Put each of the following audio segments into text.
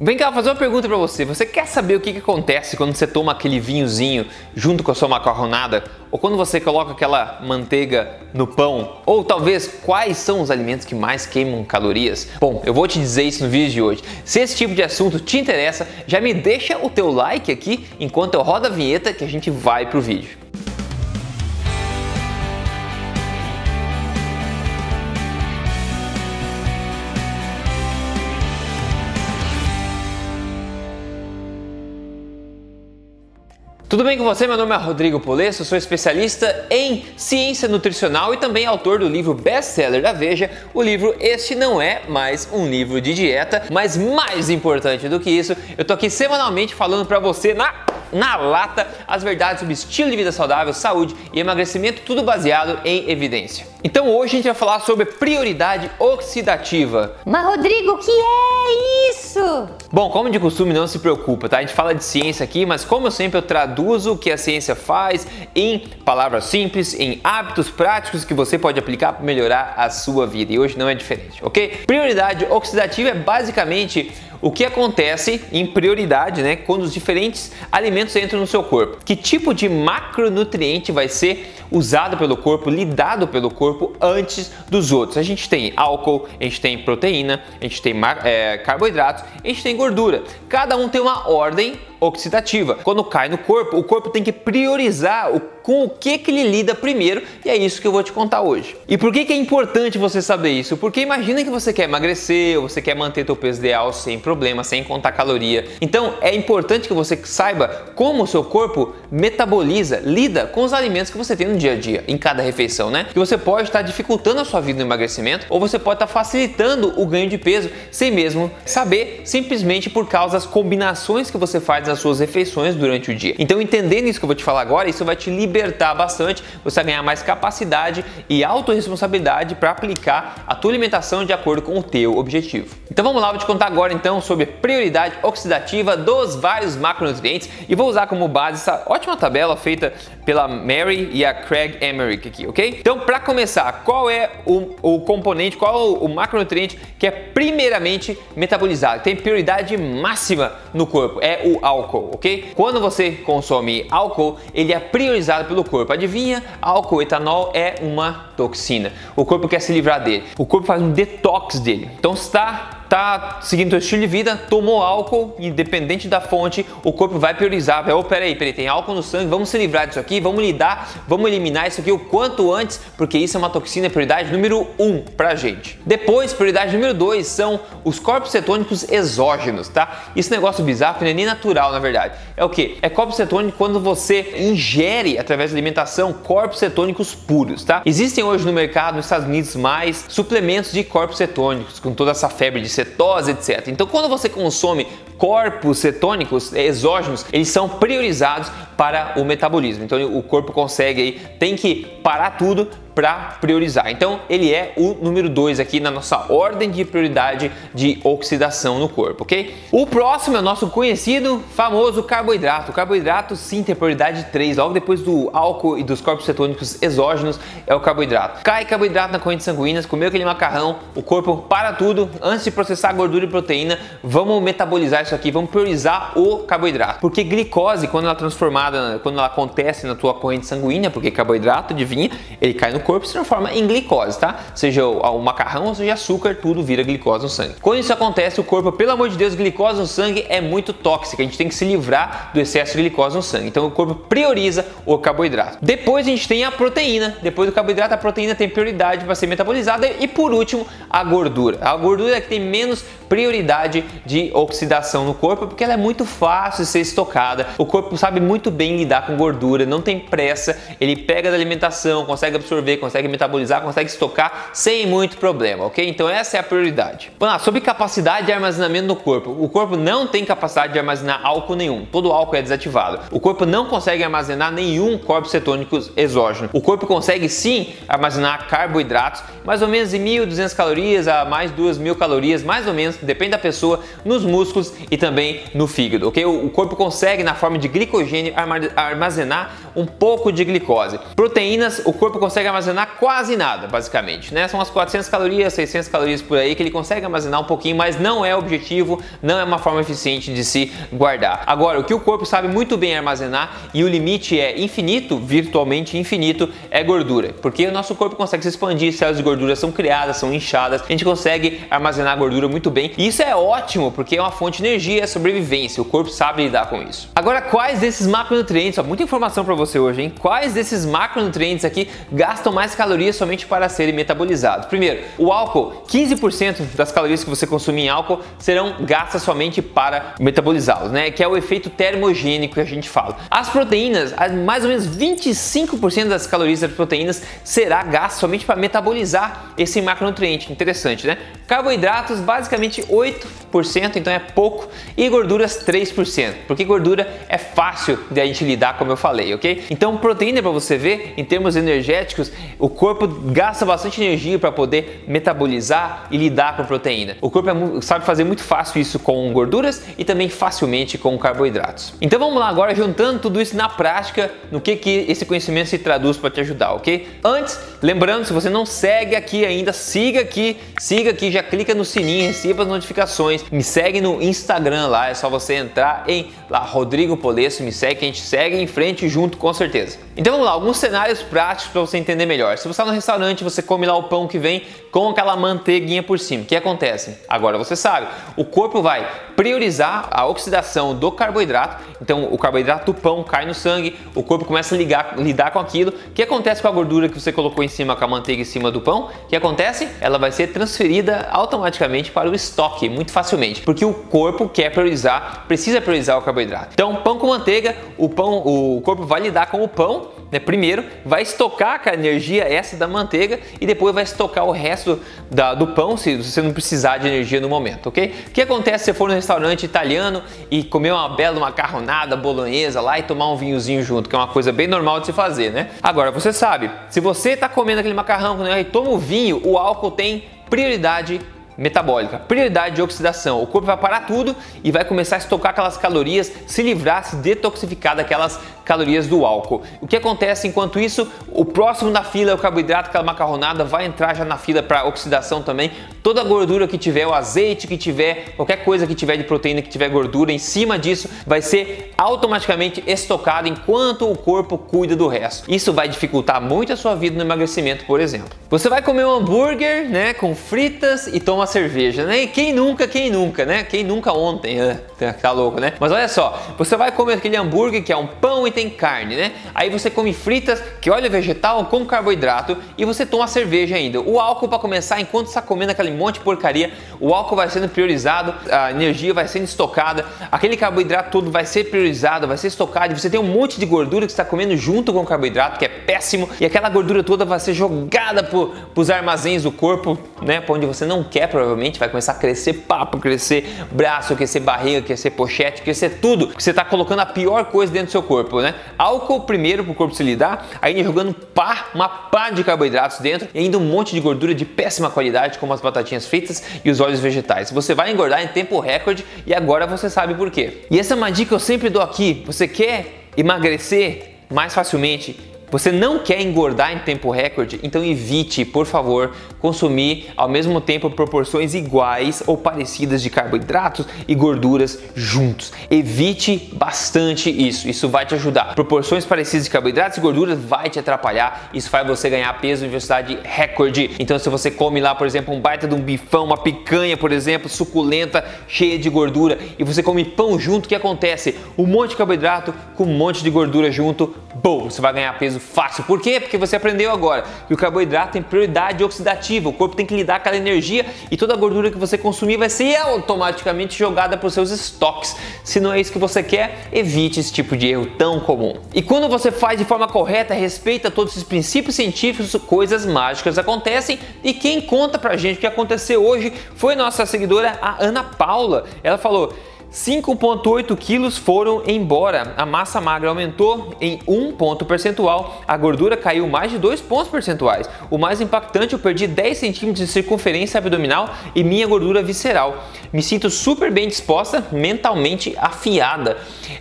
Vem cá, vou fazer uma pergunta para você. Você quer saber o que, que acontece quando você toma aquele vinhozinho junto com a sua macarronada? Ou quando você coloca aquela manteiga no pão? Ou talvez quais são os alimentos que mais queimam calorias? Bom, eu vou te dizer isso no vídeo de hoje. Se esse tipo de assunto te interessa, já me deixa o teu like aqui enquanto eu rodo a vinheta que a gente vai pro vídeo. Tudo bem com você? Meu nome é Rodrigo Polesso, sou especialista em ciência nutricional e também autor do livro best-seller da Veja, o livro Este Não É Mais Um Livro de Dieta, mas mais importante do que isso, eu tô aqui semanalmente falando para você na na lata as verdades sobre estilo de vida saudável, saúde e emagrecimento, tudo baseado em evidência. Então hoje a gente vai falar sobre prioridade oxidativa. Mas Rodrigo, o que é isso? Bom, como de costume, não se preocupa, tá? A gente fala de ciência aqui, mas como sempre eu traduzo o que a ciência faz em palavras simples, em hábitos práticos que você pode aplicar para melhorar a sua vida. E hoje não é diferente, ok? Prioridade oxidativa é basicamente o que acontece em prioridade, né, quando os diferentes alimentos entram no seu corpo. Que tipo de macronutriente vai ser usado pelo corpo, lidado pelo corpo antes dos outros? A gente tem álcool, a gente tem proteína, a gente tem é, carboidratos, a gente tem gordura. Cada um tem uma ordem oxidativa. Quando cai no corpo, o corpo tem que priorizar o, com o que, que ele lida primeiro e é isso que eu vou te contar hoje. E por que, que é importante você saber isso? Porque imagina que você quer emagrecer ou você quer manter seu peso ideal sem problema, sem contar caloria. Então é importante que você saiba como o seu corpo metaboliza, lida com os alimentos que você tem no dia a dia, em cada refeição, né? Que você pode estar dificultando a sua vida no emagrecimento ou você pode estar facilitando o ganho de peso sem mesmo saber, simplesmente por causa das combinações que você faz nas suas refeições durante o dia. Então, entendendo isso que eu vou te falar agora, isso vai te libertar bastante, você vai ganhar mais capacidade e autorresponsabilidade para aplicar a tua alimentação de acordo com o teu objetivo. Então vamos lá, vou te contar agora então sobre prioridade oxidativa dos vários macronutrientes e vou usar como base essa ótima tabela feita pela Mary e a Craig Emmerich aqui, ok? Então, para começar, qual é o, o componente, qual é o, o macronutriente que é primeiramente metabolizado, tem prioridade máxima no corpo? É o álcool álcool, ok? Quando você consome álcool, ele é priorizado pelo corpo. Adivinha? Álcool, etanol é uma toxina. O corpo quer se livrar dele. O corpo faz um detox dele. Então está tá seguindo seu estilo de vida, tomou álcool, independente da fonte, o corpo vai priorizar, vai, oh, peraí, peraí, tem álcool no sangue, vamos se livrar disso aqui, vamos lidar, vamos eliminar isso aqui o quanto antes, porque isso é uma toxina, prioridade número 1 um pra gente. Depois, prioridade número 2 são os corpos cetônicos exógenos, tá? Esse negócio bizarro não é nem natural, na verdade. É o que? É corpo cetônico quando você ingere, através da alimentação, corpos cetônicos puros, tá? Existem hoje no mercado, nos Estados Unidos, mais suplementos de corpos cetônicos, com toda essa febre de cetose, etc. Então, quando você consome corpos cetônicos exógenos, eles são priorizados para o metabolismo. Então, o corpo consegue aí, tem que parar tudo para priorizar. Então, ele é o número 2 aqui na nossa ordem de prioridade de oxidação no corpo, ok? O próximo é o nosso conhecido, famoso carboidrato. O carboidrato, sim, tem prioridade 3, logo depois do álcool e dos corpos cetônicos exógenos, é o carboidrato. Cai carboidrato na corrente sanguínea, comeu aquele macarrão, o corpo para tudo, antes de processar gordura e proteína, vamos metabolizar isso aqui, vamos priorizar o carboidrato. Porque glicose, quando ela é transformada, quando ela acontece na tua corrente sanguínea, porque carboidrato, adivinha, ele cai no corpo se transforma em glicose, tá? Seja o, macarrão ou seja açúcar, tudo vira glicose no sangue. Quando isso acontece, o corpo, pelo amor de Deus, glicose no sangue é muito tóxica. A gente tem que se livrar do excesso de glicose no sangue. Então o corpo prioriza o carboidrato. Depois a gente tem a proteína. Depois do carboidrato, a proteína tem prioridade para ser metabolizada. E por último, a gordura. A gordura é que tem menos prioridade de oxidação no corpo porque ela é muito fácil de ser estocada. O corpo sabe muito bem lidar com gordura, não tem pressa, ele pega da alimentação, consegue absorver, consegue metabolizar, consegue estocar sem muito problema, ok? Então essa é a prioridade. Ah, sobre capacidade de armazenamento no corpo. O corpo não tem capacidade de armazenar álcool nenhum. Todo álcool é desativado. O corpo não consegue armazenar nenhum corpo cetônico exógeno. O corpo consegue sim armazenar carboidratos, mais ou menos em 1.200 calorias a mais 2.000 calorias, mais ou menos depende da pessoa, nos músculos e também no fígado, ok? O corpo consegue, na forma de glicogênio, armazenar um pouco de glicose. Proteínas, o corpo consegue armazenar quase nada, basicamente, né? São as 400 calorias, 600 calorias por aí que ele consegue armazenar um pouquinho, mas não é objetivo, não é uma forma eficiente de se guardar. Agora, o que o corpo sabe muito bem armazenar e o limite é infinito, virtualmente infinito, é gordura, porque o nosso corpo consegue se expandir, células de gordura são criadas, são inchadas, a gente consegue armazenar gordura muito bem. E isso é ótimo, porque é uma fonte de energia, é sobrevivência, o corpo sabe lidar com isso. Agora, quais desses macronutrientes, ó, muita informação para você hoje, hein? Quais desses macronutrientes aqui gastam mais calorias somente para serem metabolizados? Primeiro, o álcool, 15% das calorias que você consumir em álcool serão gastas somente para metabolizá-los, né? Que é o efeito termogênico que a gente fala. As proteínas, mais ou menos 25% das calorias das proteínas será gasto somente para metabolizar esse macronutriente. Interessante, né? Carboidratos, basicamente 8%, então é pouco, e gorduras 3%, porque gordura é fácil de a gente lidar, como eu falei, ok? Então, proteína, para você ver, em termos energéticos, o corpo gasta bastante energia para poder metabolizar e lidar com proteína. O corpo é, sabe fazer muito fácil isso com gorduras e também facilmente com carboidratos. Então, vamos lá agora, juntando tudo isso na prática, no que, que esse conhecimento se traduz para te ajudar, ok? Antes, lembrando, se você não segue aqui ainda, siga aqui, siga aqui, já clica no sininho, receba notificações, me segue no Instagram lá, é só você entrar em lá Rodrigo Polesso, me segue que a gente segue em frente junto com certeza. Então vamos lá, alguns cenários práticos para você entender melhor. Se você está no restaurante, você come lá o pão que vem com aquela manteiguinha por cima. O que acontece? Agora você sabe, o corpo vai priorizar a oxidação do carboidrato. Então o carboidrato do pão cai no sangue, o corpo começa a ligar, lidar com aquilo. O que acontece com a gordura que você colocou em cima, com a manteiga em cima do pão? O que acontece? Ela vai ser transferida automaticamente para o estoque muito facilmente, porque o corpo quer priorizar, precisa priorizar o carboidrato. Então, pão com manteiga, o pão, o corpo vai lidar com o pão, né? Primeiro, vai estocar a energia essa da manteiga e depois vai estocar o resto da, do pão se você não precisar de energia no momento, ok? O que acontece se você for no restaurante italiano e comer uma bela macarronada bolonhesa lá e tomar um vinhozinho junto, que é uma coisa bem normal de se fazer, né? Agora, você sabe, se você está comendo aquele macarrão né, e toma o vinho, o álcool tem prioridade metabólica, prioridade de oxidação. O corpo vai parar tudo e vai começar a estocar aquelas calorias, se livrar, se detoxificar daquelas calorias do álcool. O que acontece enquanto isso? O próximo na fila é o carboidrato, aquela macarronada, vai entrar já na fila para oxidação também. Toda a gordura que tiver, o azeite que tiver, qualquer coisa que tiver de proteína que tiver gordura em cima disso, vai ser automaticamente estocado enquanto o corpo cuida do resto. Isso vai dificultar muito a sua vida no emagrecimento, por exemplo. Você vai comer um hambúrguer, né, com fritas e toma cerveja, né? E quem nunca, quem nunca, né? Quem nunca ontem, né? Tá louco, né? Mas olha só, você vai comer aquele hambúrguer que é um pão e tem carne, né? Aí você come fritas, que óleo vegetal com carboidrato e você toma cerveja ainda. O álcool para começar, enquanto está comendo aquele monte de porcaria, o álcool vai sendo priorizado, a energia vai sendo estocada, aquele carboidrato todo vai ser priorizado, vai ser estocado. E você tem um monte de gordura que está comendo junto com o carboidrato, que é péssimo, e aquela gordura toda vai ser jogada para os armazéns do corpo, né? Para onde você não quer, provavelmente vai começar a crescer papo, crescer braço, crescer barriga, crescer pochete, crescer tudo. Você está colocando a pior coisa dentro do seu corpo, né? Álcool primeiro para o corpo se lidar, aí jogando pá, uma pá de carboidratos dentro e ainda um monte de gordura de péssima qualidade, como as batatinhas fritas e os óleos vegetais. Você vai engordar em tempo recorde e agora você sabe por quê. E essa é uma dica que eu sempre dou aqui. Você quer emagrecer mais facilmente? Você não quer engordar em tempo recorde? Então evite, por favor, consumir ao mesmo tempo proporções iguais ou parecidas de carboidratos e gorduras juntos. Evite bastante isso. Isso vai te ajudar. Proporções parecidas de carboidratos e gorduras vai te atrapalhar. Isso faz você ganhar peso em velocidade recorde. Então se você come lá, por exemplo, um baita de um bifão, uma picanha, por exemplo, suculenta, cheia de gordura, e você come pão junto, o que acontece? Um monte de carboidrato com um monte de gordura junto, bom, você vai ganhar peso fácil. Por quê? Porque você aprendeu agora que o carboidrato tem prioridade oxidativa, o corpo tem que lidar com aquela energia e toda a gordura que você consumir vai ser automaticamente jogada para os seus estoques. Se não é isso que você quer, evite esse tipo de erro tão comum. E quando você faz de forma correta, respeita todos esses princípios científicos, coisas mágicas acontecem. E quem conta pra gente o que aconteceu hoje foi nossa seguidora, a Ana Paula. Ela falou: 5,8 quilos foram embora. A massa magra aumentou em 1 ponto percentual, a gordura caiu mais de 2 pontos percentuais. O mais impactante, eu perdi 10 centímetros de circunferência abdominal e minha gordura visceral. Me sinto super bem disposta, mentalmente afiada.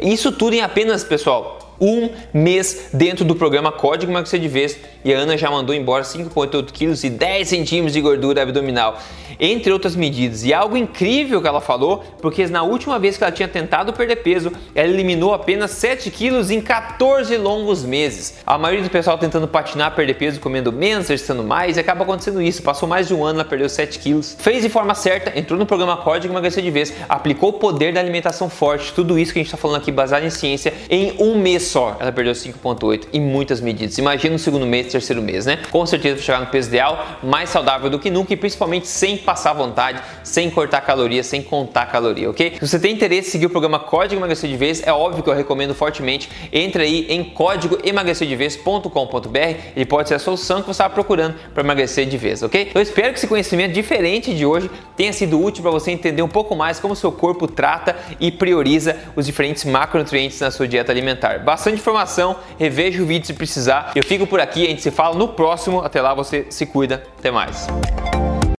Isso tudo em apenas, pessoal, um mês dentro do programa Código Emagrecer de Vez e a Ana já mandou embora 5,8 quilos e 10 centímetros de gordura abdominal, entre outras medidas. E algo incrível que ela falou, porque na última vez que ela tinha tentado perder peso, ela eliminou apenas 7 quilos em 14 longos meses. A maioria do pessoal tentando patinar, perder peso, comendo menos, exercitando mais, e acaba acontecendo isso. Passou mais de um ano, ela perdeu 7 quilos. Fez de forma certa, entrou no programa Código Emagrecer de Vez, aplicou o poder da alimentação forte, tudo isso que a gente está falando aqui baseado em ciência, em um mês só ela perdeu 5,8 em muitas medidas. Imagina no segundo mês, terceiro mês, né? Com certeza vai chegar no peso ideal, mais saudável do que nunca e principalmente sem passar vontade, sem cortar calorias, sem contar caloria, ok? Se você tem interesse em seguir o programa Código Emagrecer de Vez, é óbvio que eu recomendo fortemente. Entre aí em códigoemagrecerdevez.com.br, ele pode ser a solução que você estava procurando para emagrecer de vez, ok? Eu espero que esse conhecimento diferente de hoje tenha sido útil para você entender um pouco mais como seu corpo trata e prioriza os diferentes macronutrientes na sua dieta alimentar. Bastante informação. Reveja o vídeo se precisar. Eu fico por aqui, a gente se fala no próximo. Até lá, você se cuida. Até mais.